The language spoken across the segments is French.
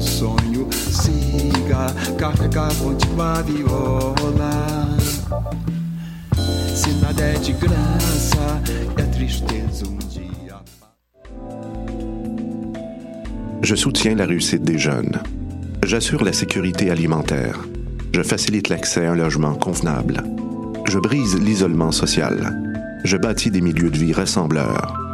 sonho. Siga, de graça, é um dia. Je soutiens la réussite des jeunes. J'assure la sécurité alimentaire. Je facilite l'accès à un logement convenable. Je brise l'isolement social. Je bâtis des milieux de vie ressembleurs.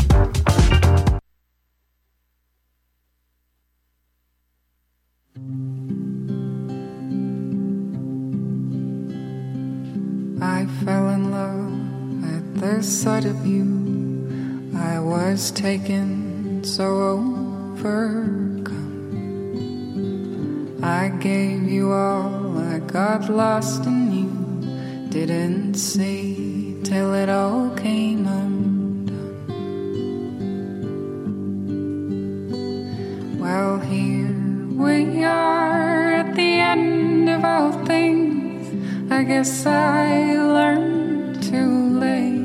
Sight of you. I was taken so overcome. I gave you all, I got lost in you. Didn't see till it all came undone. Well, here we are at the end of all things. I guess I learned too late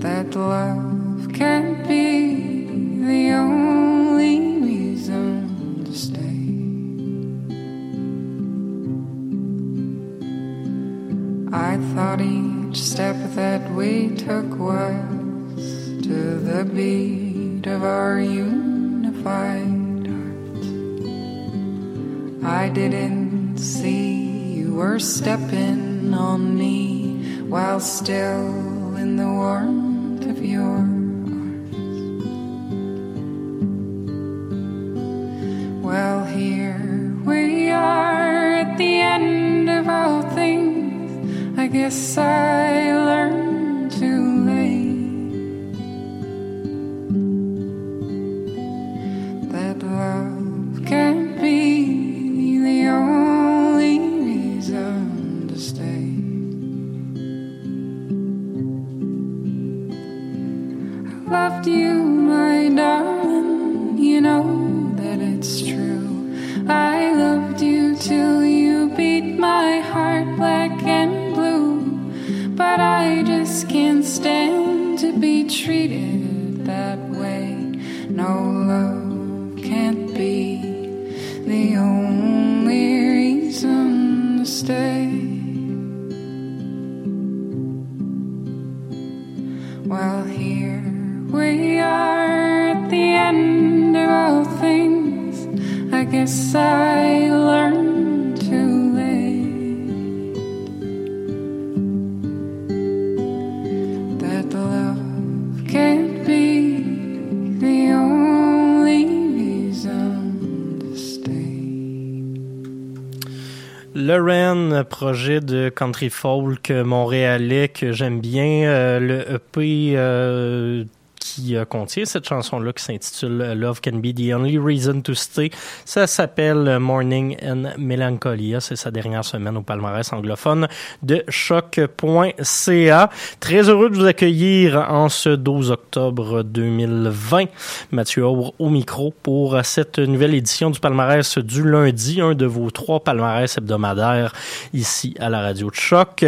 that love can't be the only reason to stay. I thought each step that we took was to the beat of our unified heart I didn't see you were stepping on me while still in the warmth guess I Projet de country folk montréalais que j'aime bien. Euh, le EP euh, qui euh, contient cette chanson-là qui s'intitule Love Can Be the Only Reason to Stay. Ça s'appelle Morning and Melancholia. C'est sa dernière semaine au palmarès anglophone de choc.ca. Très heureux de vous accueillir en ce 12 octobre 2020. Mathieu Aubre au micro pour cette nouvelle édition du palmarès du lundi, un de vos trois palmarès hebdomadaires ici à la radio de choc.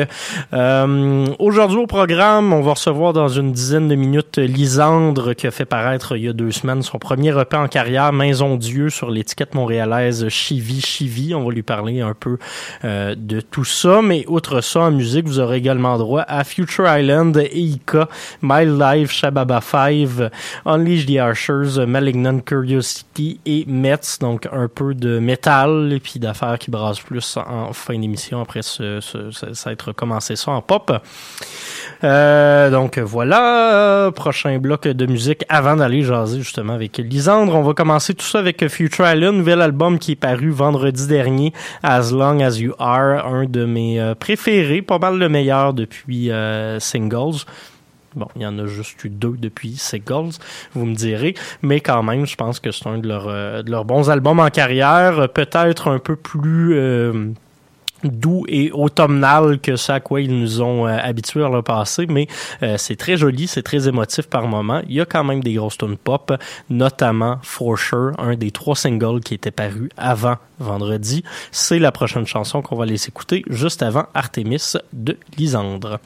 Euh, Aujourd'hui au programme, on va recevoir dans une dizaine de minutes Qui a fait paraître il y a deux semaines son premier repas en carrière Maison Dieu sur l'étiquette montréalaise Chivi Chivi. On va lui parler un peu euh, de tout ça. Mais outre ça, en musique, vous aurez également droit à Future Island, Eika, My Life, Shababa 5, Unleash the Archers, Malignant Curiosity et Mets. Donc un peu de métal et puis d'affaires qui brassent plus en fin d'émission après ce, ça être commencé ça en pop. Euh, donc voilà, prochain bloc de musique avant d'aller jaser justement avec Lisandre. On va commencer tout ça avec Future Island, nouvel album qui est paru vendredi dernier, As Long As You Are, un de mes euh, préférés, pas mal le meilleur depuis euh, Singles. Bon, il y en a juste eu deux depuis Singles, vous me direz, mais quand même, je pense que c'est un de leurs, euh, de leurs bons albums en carrière, peut-être un peu plus doux et automnal que ça à quoi ils nous ont euh, habitués à le passé, mais euh, c'est très joli, c'est très émotif par moment. Il y a quand même des grosses tunes pop, notamment For Sure, un des trois singles qui était paru avant vendredi. C'est la prochaine chanson qu'on va les écouter juste avant Artemis de Lisandre.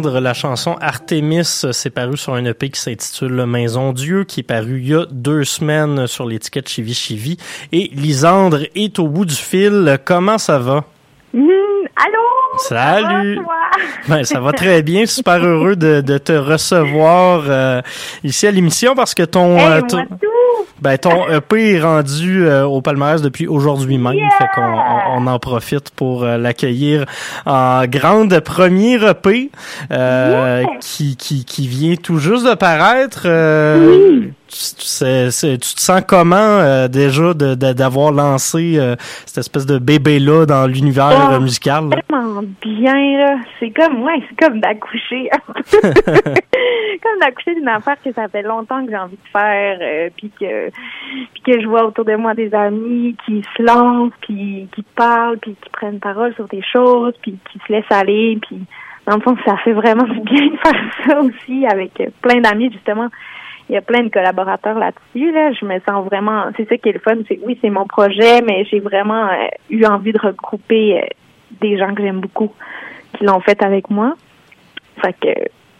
La chanson Artemis s'est parue sur un EP qui s'intitule Maison Dieu, qui est paru il y a deux semaines sur l'étiquette Chivi Chivi. Et Lisandre est au bout du fil. Comment ça va? Mmh, allô? Salut! Ça va? Ben, ça va très bien. Super heureux de, de te recevoir euh, ici à l'émission parce que ton, Hey, euh, ton! Ben, ton EP est rendu euh, au palmarès depuis aujourd'hui même. Yeah! Fait qu'on on, on en profite pour euh, l'accueillir en grande première EP euh, Yeah! qui, qui, qui vient tout juste de paraître. Tu, te sens comment euh, déjà de- de- d'avoir lancé euh, cette espèce de bébé-là dans l'univers Oh, euh, musical? là? Tellement bien, là. C'est comme, ouais, c'est comme d'accoucher. comme d'accoucher d'une affaire que ça fait longtemps que j'ai envie de faire, euh, puis que, que je vois autour de moi des amis qui se lancent, puis qui parlent, puis qui prennent parole sur des choses, puis qui se laissent aller, puis dans le fond, ça fait vraiment du bien de faire ça aussi avec plein d'amis, justement. Il y a plein de collaborateurs là-dessus. Là. Je me sens vraiment. C'est ça qui est le fun. C'est oui, c'est mon projet, mais j'ai vraiment euh, eu envie de regrouper euh, des gens que j'aime beaucoup qui l'ont fait avec moi. Fait que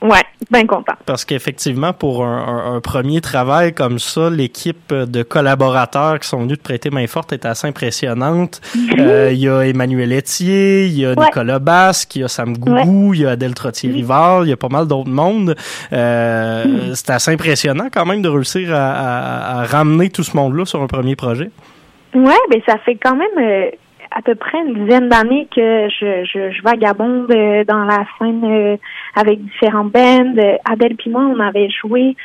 ouais, bien content. Parce qu'effectivement, pour un, un- un premier travail comme ça, l'équipe de collaborateurs qui sont venus te prêter main forte est assez impressionnante. Euh, Il y a Emmanuel Etier, il y a Ouais. Nicolas Basque, il y a Sam Gougou, il y a Adèle Trottier-Rivard, il y a pas mal d'autres mondes. Euh, C'est assez impressionnant quand même de réussir à, à- à ramener tout ce monde-là sur un premier projet. Ouais, ben ça fait quand même euh, à peu près une dizaine d'années que je, je, vagabonde euh, dans la scène euh, avec différents bands. Adèle puis moi, on avait joué.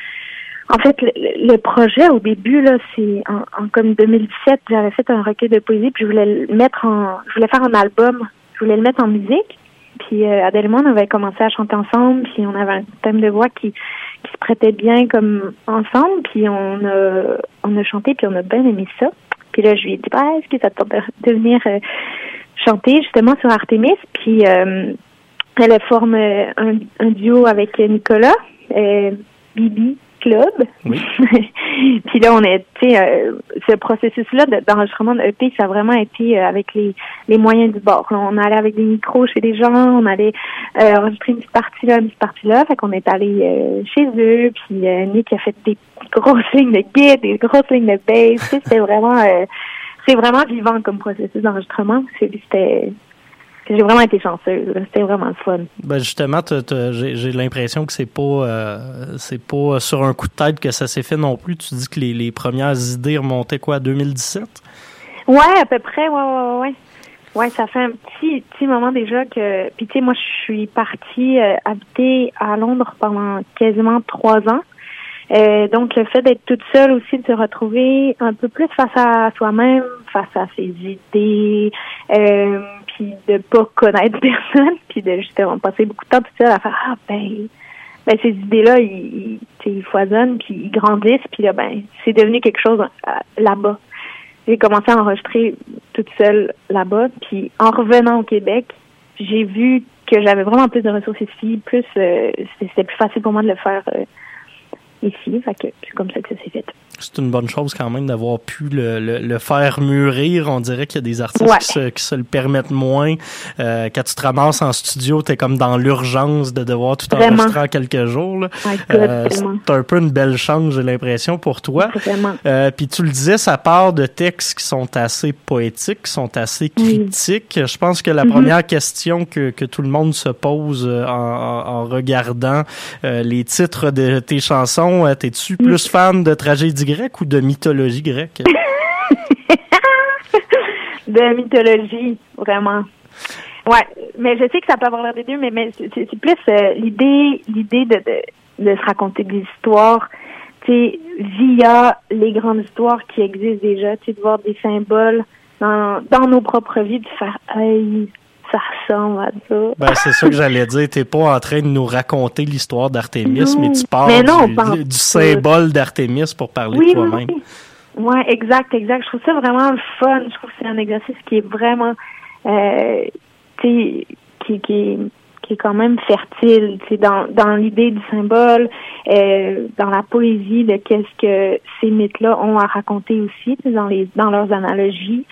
En fait, le, projet au début là, c'est en, en comme 2017, j'avais fait un recueil de poésie puis je voulais le mettre en, je voulais faire un album, je voulais le mettre en musique. Puis euh, Adèle et moi, on avait commencé à chanter ensemble, puis on avait un thème de voix qui qui se prêtait bien comme ensemble, puis on a on a chanté puis on a bien aimé ça. Puis là, je lui ai dit, bah, est-ce que ça te tente de venir euh, chanter justement sur Artemis? Puis euh, elle forme un, un duo avec Nicolas, euh, Bibi Club. Oui. puis là, on a été, euh, ce processus-là de- d'enregistrement de EP, ça a vraiment été euh, avec les, les moyens du bord. Là, on allait avec des micros chez des gens, on allait euh, enregistrer une petite partie là, une petite partie là. Fait qu'on est allé chez eux, puis Nick a fait des grosses lignes de guide, des grosses lignes de bass. Tu sais, C'était vraiment, c'est vraiment vivant comme processus d'enregistrement. C'était, j'ai vraiment été chanceuse. C'était vraiment le fun. Ben justement, j'ai l'impression que c'est pas euh, c'est pas sur un coup de tête que ça s'est fait non plus. Tu dis que les, les premières idées remontaient quoi à 2017? Ouais, à peu près, ouais, ouais, ouais, ouais. Ouais, ça fait un petit, petit moment déjà que. Puis tu sais, moi, je suis partie euh, habiter à Londres pendant quasiment trois ans. Euh, donc, le fait d'être toute seule aussi, de se retrouver un peu plus face à soi-même, face à ses idées, euh, puis de pas connaître personne, puis de justement passer beaucoup de temps toute seule à faire ah ben, ben ces idées-là, ils, ils foisonnent, puis ils grandissent, puis là ben, c'est devenu quelque chose euh, là-bas j'ai commencé à enregistrer toute seule là-bas. Puis en revenant au Québec, j'ai vu que j'avais vraiment plus de ressources ici, plus euh, c'était plus facile pour moi de le faire euh, ici. Fait que c'est comme ça que ça s'est fait. C'est une bonne chose quand même d'avoir pu le, le, le faire mûrir. On dirait qu'il y a des artistes Ouais. qui, se, qui se le permettent moins. Euh, quand tu te ramasses en studio, t'es comme dans l'urgence de devoir tout enregistrer en quelques jours. Euh, c'est un peu une belle chance, j'ai l'impression, pour toi. Euh, Puis tu le disais, ça part de textes qui sont assez poétiques, qui sont assez critiques. Je pense que la Mhm. première question que, que tout le monde se pose euh, en, en- en regardant euh, les titres de tes chansons, euh, t'es-tu plus fan de tragédie grecque ou de mythologie grecque? de mythologie, vraiment. Ouais, mais je sais que ça peut avoir l'air des deux, mais, mais c'est plus euh, l'idée l'idée de, de, de se raconter des histoires, tu sais, via les grandes histoires qui existent déjà, tu de voir des symboles dans, dans nos propres vies, de faire hey, ça ressemble à ça. Ben, c'est ça que j'allais dire. T'es pas en train de nous raconter l'histoire d'Artémis, mais tu Mais non, du, symbole d'Artémis pour parler Oui, de toi-même. oui. Ouais, exact, exact. Je trouve ça vraiment le fun. Je trouve que c'est un exercice qui est vraiment, euh, tu sais, qui, qui, est- qui est quand même fertile, tu dans, dans l'idée du symbole, euh, dans la poésie de qu'est-ce que ces mythes-là ont à raconter aussi, dans les, dans leurs analogies.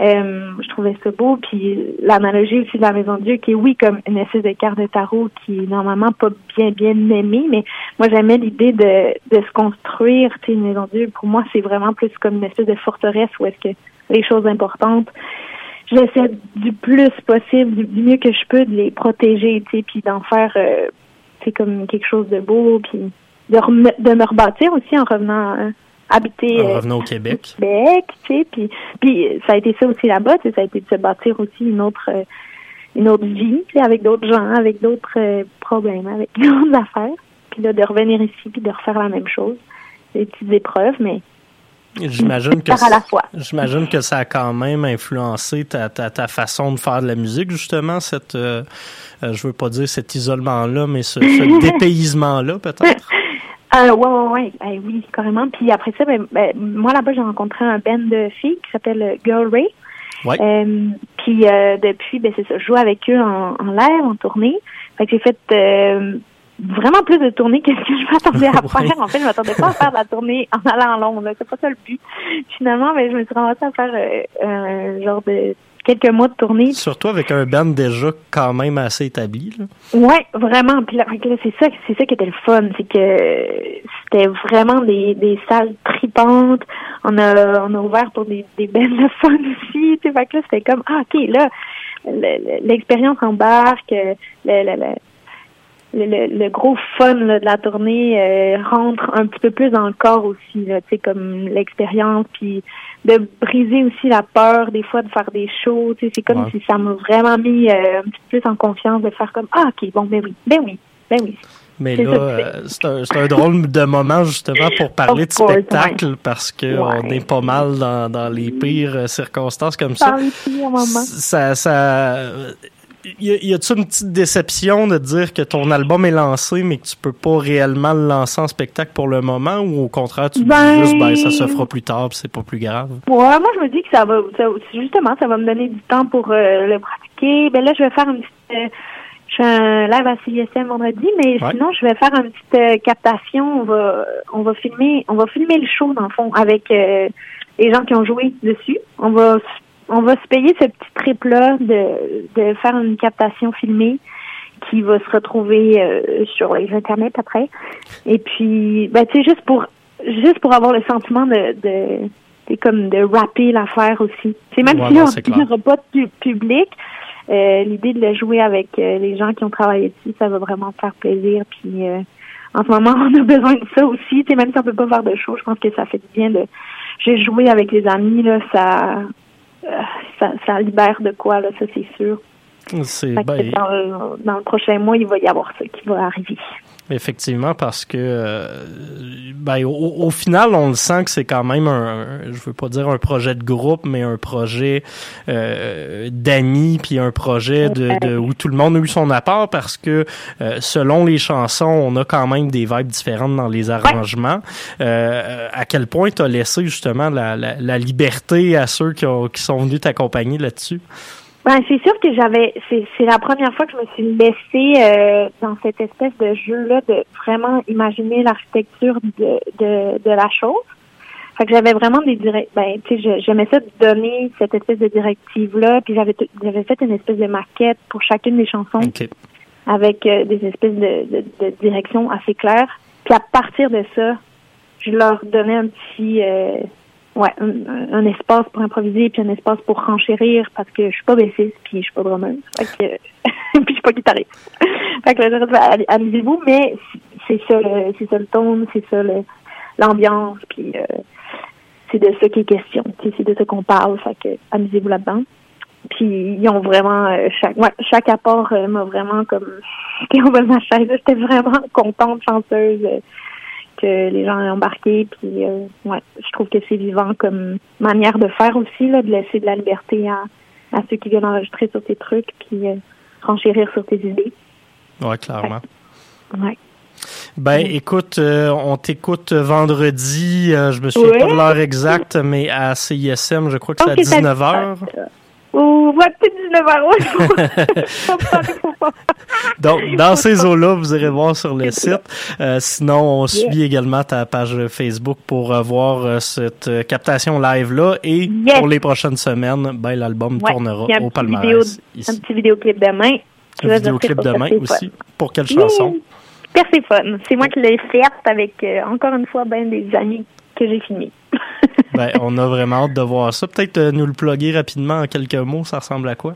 Euh, je trouvais ça beau. Puis l'analogie aussi de la Maison de Dieu, qui est oui comme une espèce de carte de tarot qui est normalement pas bien bien aimée, mais moi j'aimais l'idée de, de se construire. Tu sais, une Maison de Dieu, pour moi, c'est vraiment plus comme une espèce de forteresse où est-ce que les choses importantes j'essaie du plus possible, du, mieux que je peux, de les protéger, tu sais, puis d'en faire, euh, c'est comme quelque chose de beau, puis de, de me rebâtir aussi en revenant euh, habiter en euh, revenant au Québec. Québec, tu sais, puis, puis ça a été ça aussi là-bas, tu sais, ça a été de se bâtir aussi une autre euh, une autre vie, tu sais, avec d'autres gens, avec d'autres euh, problèmes, avec d'autres affaires, puis là de revenir ici puis de refaire la même chose, des petites épreuves, mais J'imagine que, j'imagine que ça a quand même influencé ta, ta, ta, façon de faire de la musique, justement, cette, euh, je veux pas dire cet isolement-là, mais ce, ce dépaysement-là, peut-être? Euh, ouais, ouais, ouais. oui, carrément. Puis après ça, ben, ben, moi là-bas, j'ai rencontré un band de filles qui s'appelle Girl Ray. Ouais. Euh, puis euh, depuis, ben c'est ça, je joue avec eux en, en live, en tournée. Fait que j'ai fait euh, vraiment plus de tournées que ce que je m'attendais à faire. En fait, je m'attendais pas à faire de la tournée en allant en Londres. C'est pas ça le but. Finalement, ben, je me suis ramassée à faire euh, un genre de quelques mois de tournée. Surtout avec un band déjà quand même assez établi. Là. Ouais, vraiment. Puis là, c'est ça, c'est ça qui était le fun, c'est que c'était vraiment des, des salles tripantes. On a, on a ouvert pour des, des bands de fun aussi. Tu sais, fait que là, c'était comme ah ok là, l'expérience embarque, le, le, le le, le, le, gros fun là, de la tournée euh, rentre un petit peu plus dans le corps aussi, tu sais, comme l'expérience, puis de briser aussi la peur des fois de faire des shows, tu sais, c'est comme Ouais. si ça m'a vraiment mis euh, un petit peu plus en confiance de faire comme ah ok bon ben oui, ben oui, ben oui. Mais là, euh, c'est un, c'est un drôle de moment justement pour parler de spectacle parce que on est pas mal dans, dans les pires euh, circonstances comme ça. Les. Ça, ça, y a-tu une petite déception de dire que ton album est lancé mais que tu peux pas réellement le lancer en spectacle pour le moment ou au contraire tu Ben- dis juste ben ça se fera plus tard c'est pas plus grave? Ouais, moi je me dis que ça va, ça, justement, ça va me donner du temps pour euh, le pratiquer. Ben là, je vais faire une petite, euh, je fais un live à CISM vendredi, mais Ouais. sinon je vais faire une petite euh, captation. On va, on va filmer, on va filmer le show dans le fond avec les gens qui ont joué dessus. On va, on va se payer ce petit trip là de, de faire une captation filmée qui va se retrouver euh, sur les internets après. Et puis, ben tu sais, juste pour, juste pour avoir le sentiment de, de c'est comme de rapper l'affaire aussi. C'est même si on n'aura pas de pu- public, euh, l'idée de le jouer avec euh, les gens qui ont travaillé dessus, ça va vraiment me faire plaisir. Puis euh, en ce moment, on a besoin de ça aussi. Tu sais, même si on peut pas faire de show, je pense que ça fait du bien de j'ai joué avec les amis là, ça, ça ça libère de quoi là, ça c'est sûr. C'est ben, dans, le, dans le prochain mois, il va y avoir ça qui va arriver. Effectivement, parce que euh, ben, au, au final, on le sent que c'est quand même un, je veux pas dire un projet de groupe, mais un projet euh, d'amis, puis un projet de, de- où tout le monde a eu son apport, parce que euh, selon les chansons, on a quand même des vibes différentes dans les arrangements. Euh, à quel point tu as laissé justement la, la, la liberté à ceux qui, ont, qui sont venus t'accompagner là-dessus? Ben, c'est sûr que j'avais, c'est, c'est la première fois que je me suis laissée euh, dans cette espèce de jeu-là de vraiment imaginer l'architecture de, de, de la chose. Fait que j'avais vraiment des direct, ben, tu sais, je- j'aimais ça de donner cette espèce de directive-là, puis j'avais, j'avais fait une espèce de maquette pour chacune des chansons OK. avec euh, des espèces de, de, de directions assez claires. Puis à partir de ça, je leur donnais un petit, euh, ouais, un, espace pour improviser, puis un espace pour renchérir, parce que je suis pas bassiste, puis je suis pas drummer, fait que, puis je suis pas guitariste. fait que là, amusez-vous, mais c'est ça, le, c'est ça le ton, c'est ça l'ambiance, puis euh, c'est de ça qu'il est question, c'est de ça qu'on parle, fait que amusez-vous là-dedans. Puis ils ont vraiment euh, chaque ouais, chaque apport euh, m'a vraiment comme bas de ma chaise. J'étais vraiment contente, chanceuse euh, que les gens aient embarqué. Puis euh, ouais, je trouve que c'est vivant comme manière de faire aussi, là, de laisser de la liberté à, à ceux qui viennent enregistrer sur tes trucs, puis euh, renchérir sur tes idées. Ouais, clairement. Ouais. Ben, écoute, euh, on t'écoute vendredi, euh, je me souviens Oui. pas de l'heure exacte, mais à CISM, je crois que c'est à Ok, ça- 19h. Vous peut-être 19 euros. Donc, dans ces eaux-là, vous irez voir sur le site. Euh, sinon, on suit également ta page Facebook pour euh, voir euh, cette captation live-là. Et Yes. pour les prochaines semaines, ben, l'album Ouais, tournera au petit vidéo- palmarès. Un petit vidéoclip demain. Un vidéoclip demain aussi. Pour quelle chanson? Perséphone. C'est moi qui l'ai faite avec, euh, encore une fois, ben des amis que j'ai filmés. Ben, on a vraiment hâte de voir ça. Peut-être euh, nous le plugger rapidement en quelques mots. Ça ressemble à quoi?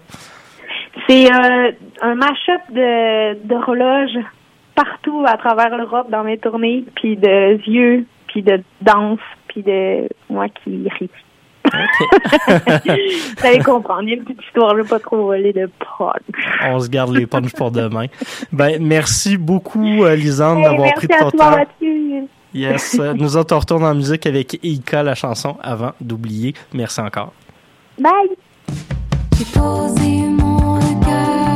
C'est euh, un mash-up de d'horloges partout à travers l'Europe dans mes tournées, puis de yeux, puis de danse, puis de moi qui ris. Vous allez comprendre, il y a une petite histoire, je ne veux pas trop voler de prod. On se garde les punchs pour demain. Ben, merci beaucoup, euh, Lisande, Hey, d'avoir pris de à ton toi, temps. Mathieu. Yes. Euh, Nous autres, on retourne en musique avec Ika, la chanson, avant d'oublier. Merci encore. Bye! J'ai posé mon regard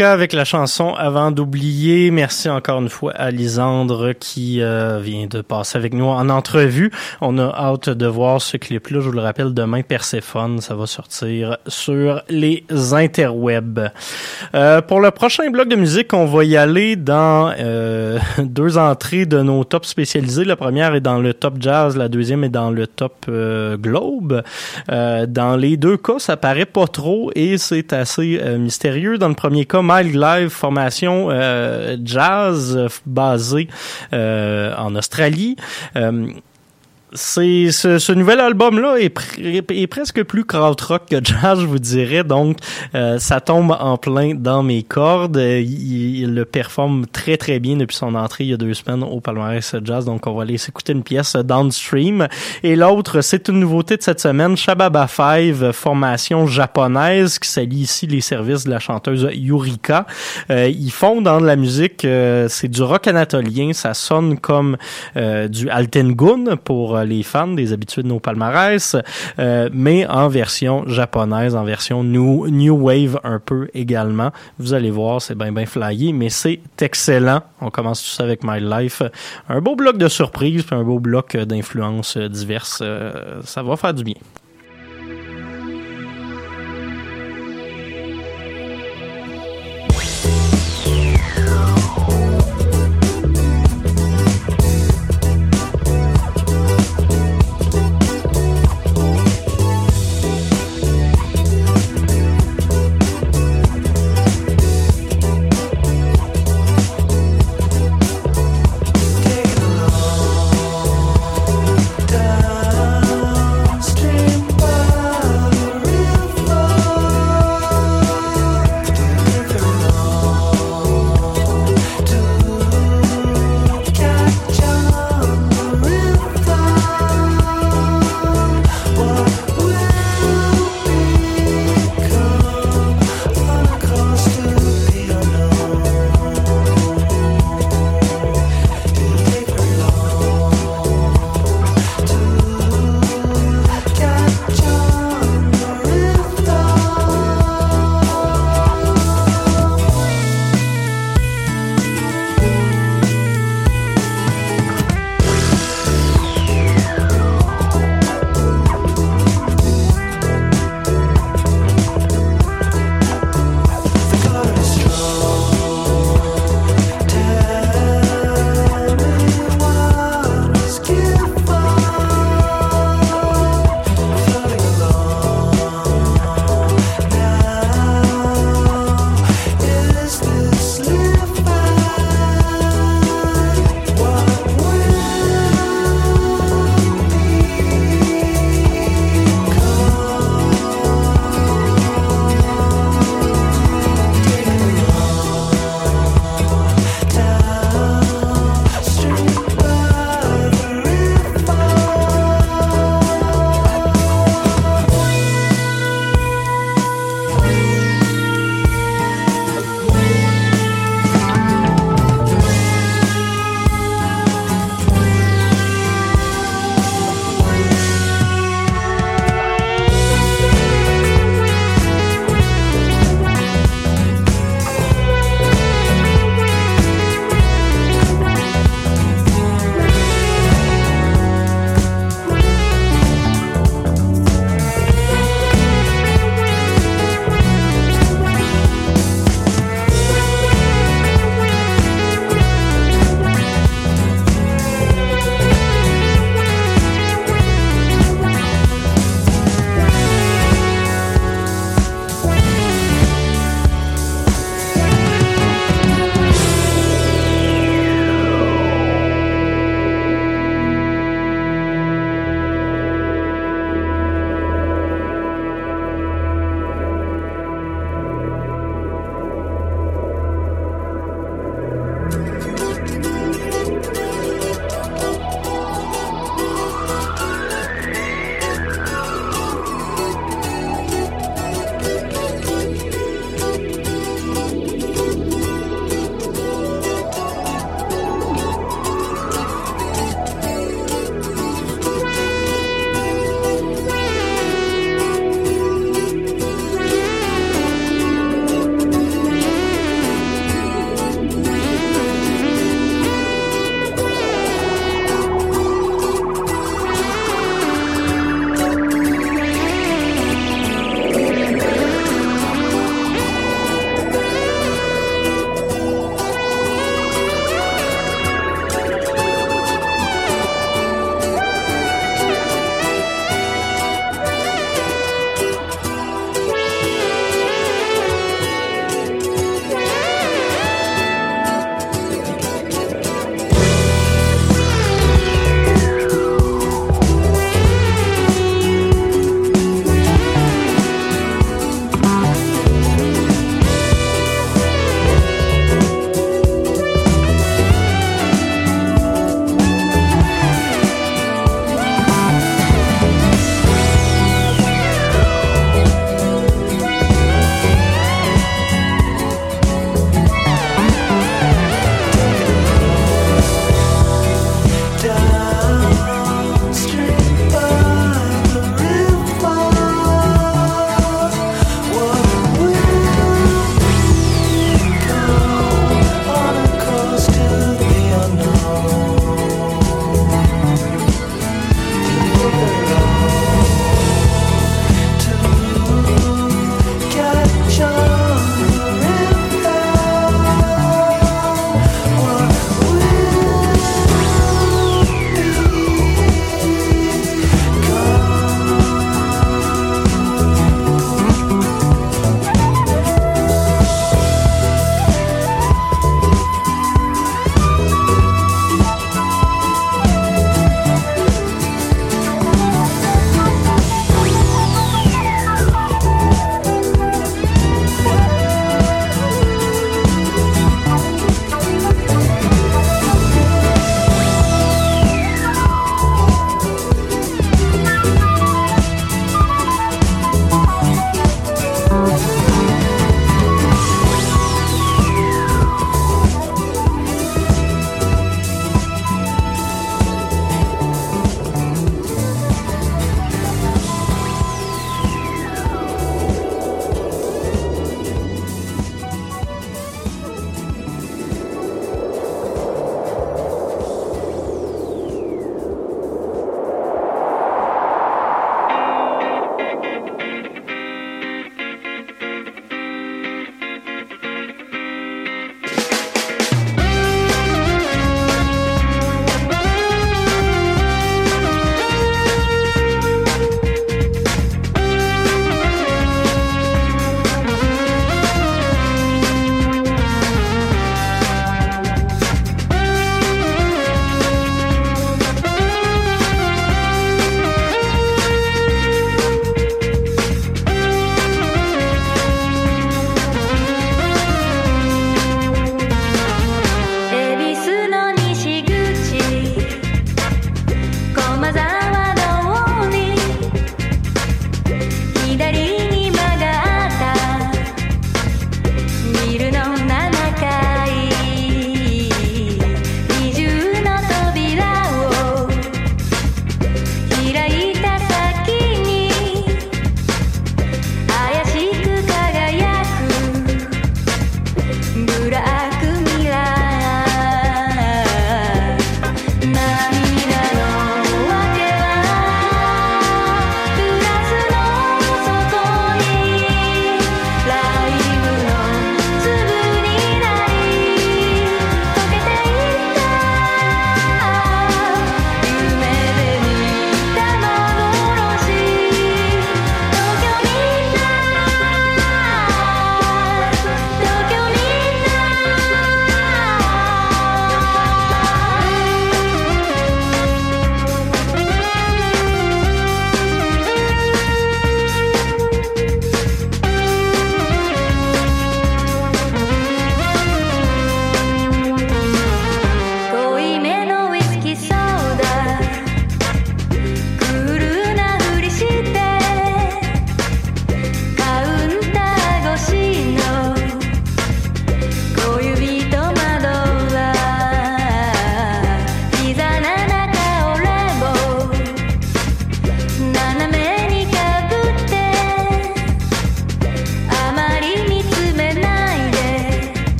Avec la chanson Avant d'oublier. Merci encore une fois à Lisandre qui euh, vient de passer avec nous en entrevue. On a hâte de voir ce clip-là. Je vous le rappelle, demain, Perséphone, ça va sortir sur les interwebs. Euh, pour le prochain bloc de musique, on va y aller dans euh, deux entrées de nos tops spécialisés. La première est dans le top jazz, la deuxième est dans le top globe. Dans les deux cas, ça paraît pas trop et c'est assez mystérieux. Dans le premier cas, Mild Live, formation euh, jazz euh, basée euh, en Australie. C'est ce, ce nouvel album là est, est presque plus krautrock que jazz je vous dirais. Donc euh, ça tombe en plein dans mes cordes. Il, il le performe très très bien depuis son entrée il y a deux semaines au palmarès jazz. Donc on va aller s'écouter une pièce Downstream. Et l'autre c'est une nouveauté de cette semaine Shababa 5 formation japonaise qui s'allie ici les services de la chanteuse Yurika. Euh, ils font dans la musique euh, c'est du rock anatolien. Ça sonne comme euh, du Altengun pour les fans, des habitués de nos palmarès, mais en version japonaise, en version new, new wave un peu également. Vous allez voir, c'est bien bien flyé, mais c'est excellent. On commence tout ça avec My Life. Un beau bloc de surprises, puis un beau bloc d'influences diverses. ça va faire du bien.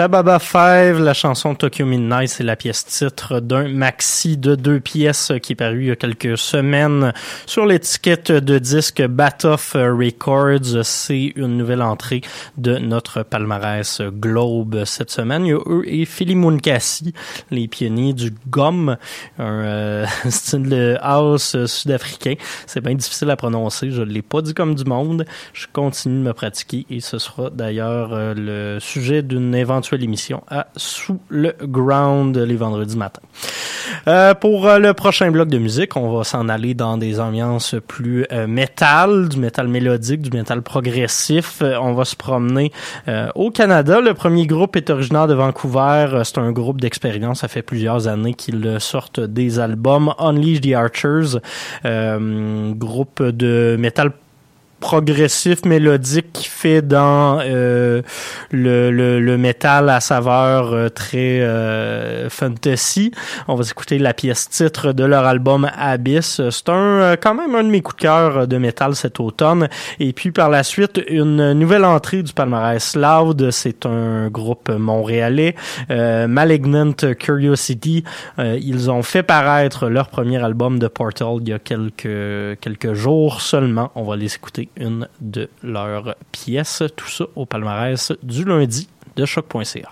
Shababa 5, la chanson Tokyo Midnight, c'est la pièce titre d'un maxi de deux pièces qui est paru il y a quelques semaines sur l'étiquette de disque Batoff Records. C'est une nouvelle entrée de notre palmarès Globe cette semaine. Il y a eux et Philly les pionniers du GOM, un euh, style house sud-africain. C'est bien difficile à prononcer, je ne l'ai pas dit comme du monde. Je continue de me pratiquer et ce sera d'ailleurs euh, le sujet d'une éventuelle émission à Sous le Ground les vendredis matins. Euh, pour euh, le prochain bloc de musique, on va s'en aller dans des ambiances plus euh, métal, du métal mélodique, du métal progressif. Euh, on va se promener au Canada. Le premier groupe est originaire de Vancouver. C'est un groupe d'expérience. Ça fait plusieurs années qu'ils sortent des albums. Unleash the Archers, groupe de métal progressif mélodique qui fait dans euh, le, le, métal à saveur euh, très euh, fantasy. On va écouter la pièce titre de leur album Abyss. C'est un euh, quand même un de mes coups de cœur de métal cet automne. Et puis par la suite, une nouvelle entrée du palmarès Loud. C'est un groupe montréalais. Malignant Curiosity. ils ont fait paraître leur premier album de Portal il y a quelques, quelques jours seulement. On va les écouter une de leurs pièces. Tout ça au palmarès du lundi de choc.ca.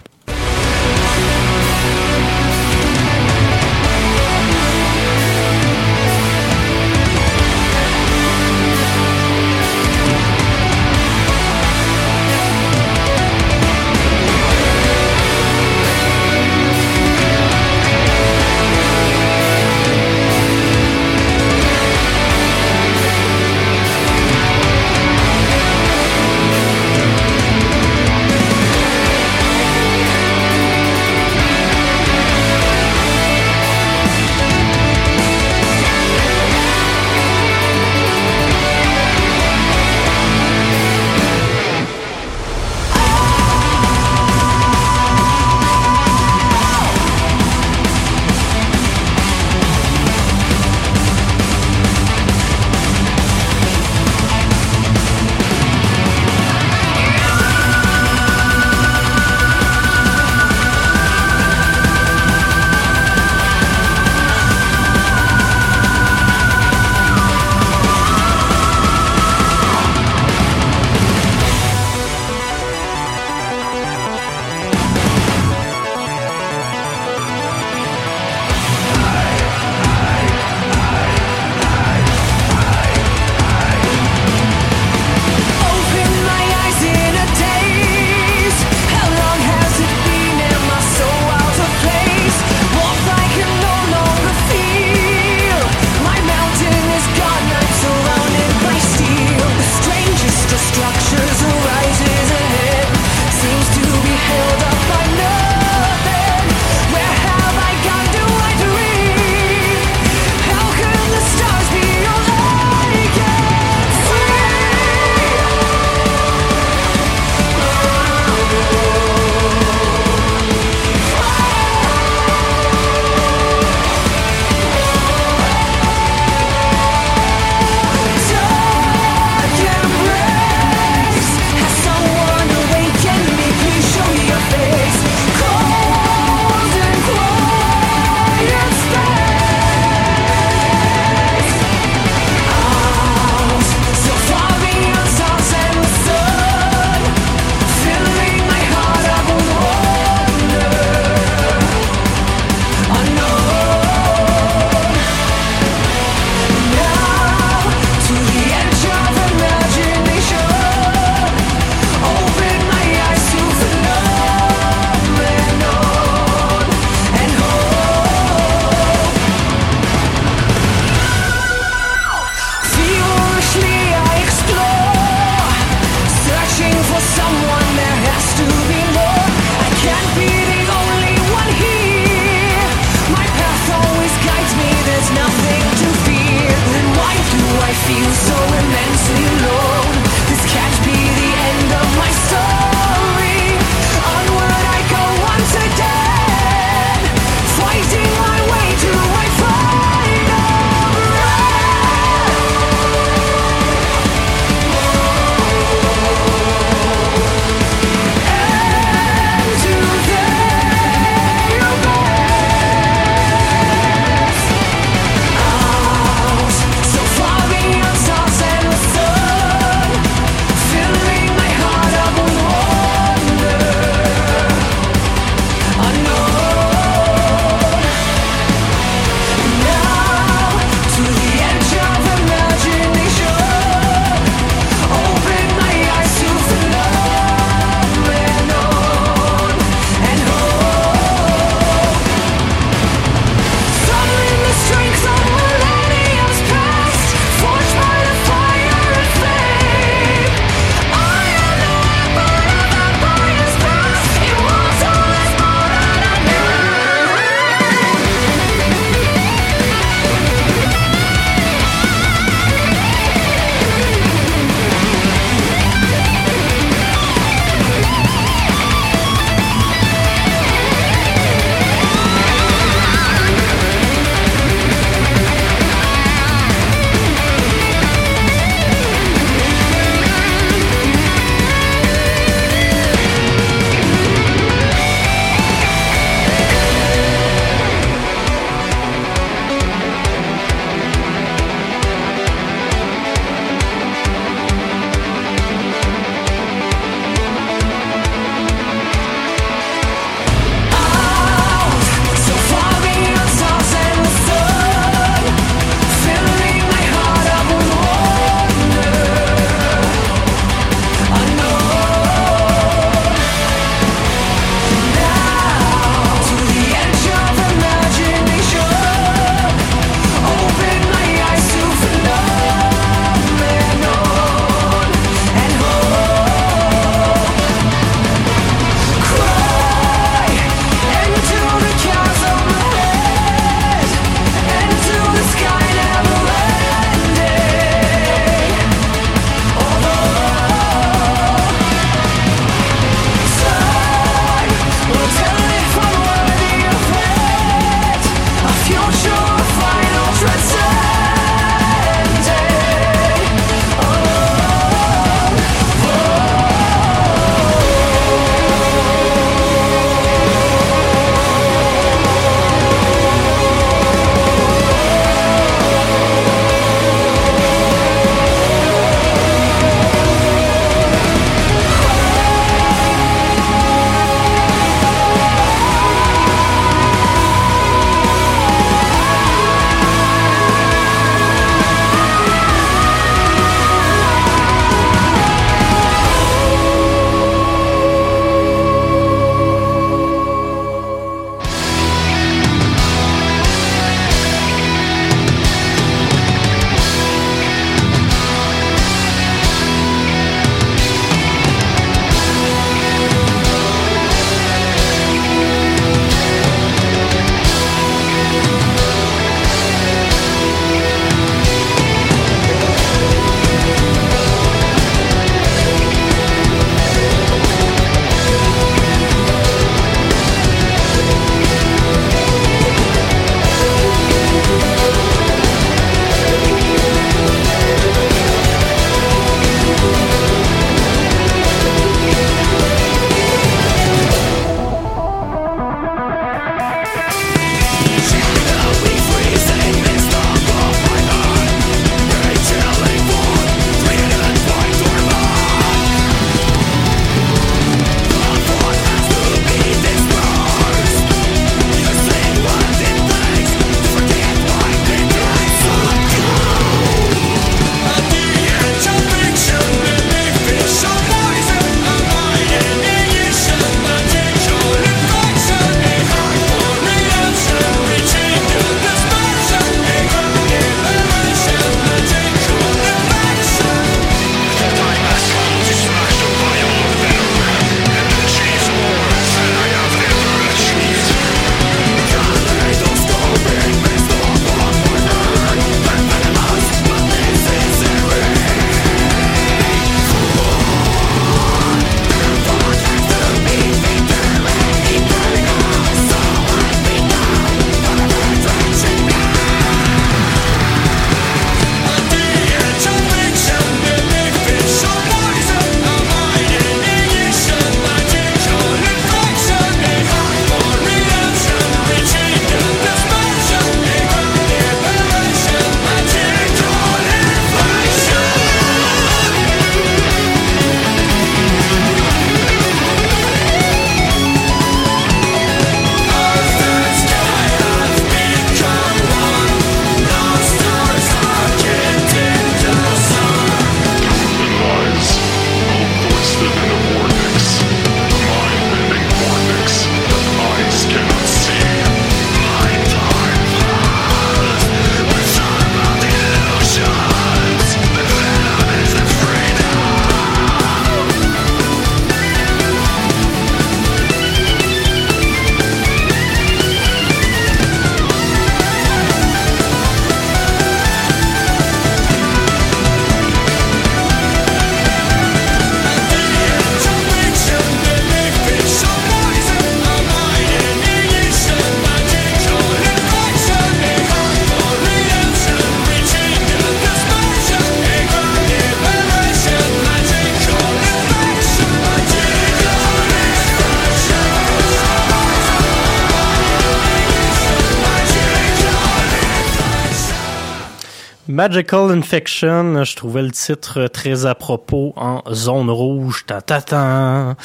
Magical Infection, je trouvais le titre très à propos en zone rouge. Ta, ta, ta.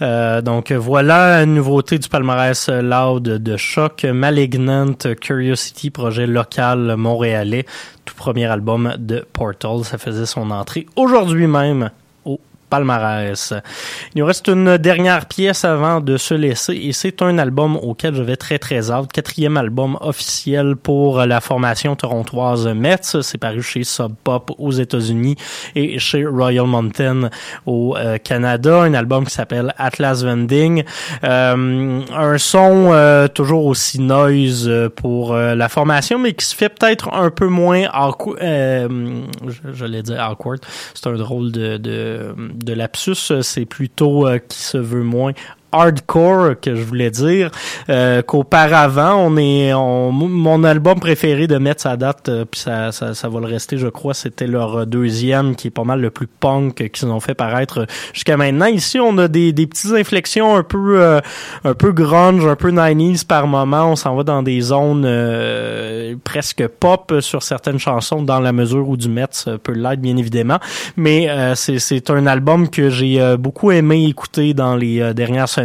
Euh, donc voilà une nouveauté du palmarès loud de choc. Malignant Curiosity, projet local montréalais. Tout premier album de Portal. Ça faisait son entrée aujourd'hui même palmarès. Il nous reste une dernière pièce avant de se laisser et c'est un album auquel je vais très très hâte. Quatrième album officiel pour la formation torontoise Mets. C'est paru chez Sub Pop aux États-Unis et chez Royal Mountain au euh, Canada. Un album qui s'appelle Atlas Vending. Euh, un son euh, toujours aussi noise pour la formation, mais qui se fait peut-être un peu moins awkward. je, l'ai dit awkward. C'est un drôle de, de de lapsus, c'est plutôt euh, qui se veut moins hardcore que je voulais dire euh, qu'auparavant on est mon album préféré de mettre sa date euh, puis ça, ça, ça, va le rester je crois c'était leur deuxième qui est pas mal le plus punk qu'ils ont fait paraître jusqu'à maintenant. Ici on a des, des petites inflexions un peu euh, un peu grunge un peu 90s par moment. On s'en va dans des zones presque pop sur certaines chansons dans la mesure où du Metz peut l'être bien évidemment. Mais c'est un album que j'ai beaucoup aimé écouter dans les dernières semaines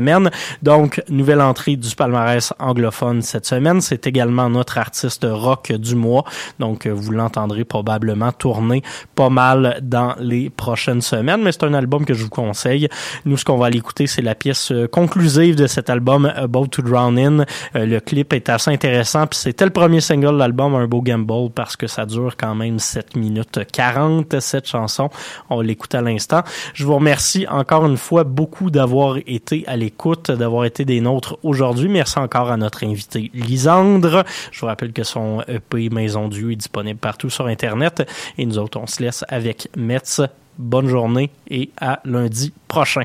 donc, nouvelle entrée du palmarès anglophone cette semaine. C'est également notre artiste rock du mois. Donc, vous l'entendrez probablement tourner pas mal dans les prochaines semaines, mais c'est un album que je vous conseille. Nous, ce qu'on va aller écouter, c'est la pièce conclusive de cet album, About to Drown In. Euh, le clip est assez intéressant, puis c'était le premier single de l'album, un beau gamble, parce que ça dure quand même 7 minutes 40, cette chanson. On l'écoute à l'instant. Je vous remercie encore une fois beaucoup d'avoir été à écoute d'avoir été des nôtres aujourd'hui. Merci encore à notre invité Lisandre. Je vous rappelle que son EP Maison Dieu est disponible partout sur Internet. Et nous autres, on se laisse avec Metz. Bonne journée et à lundi prochain.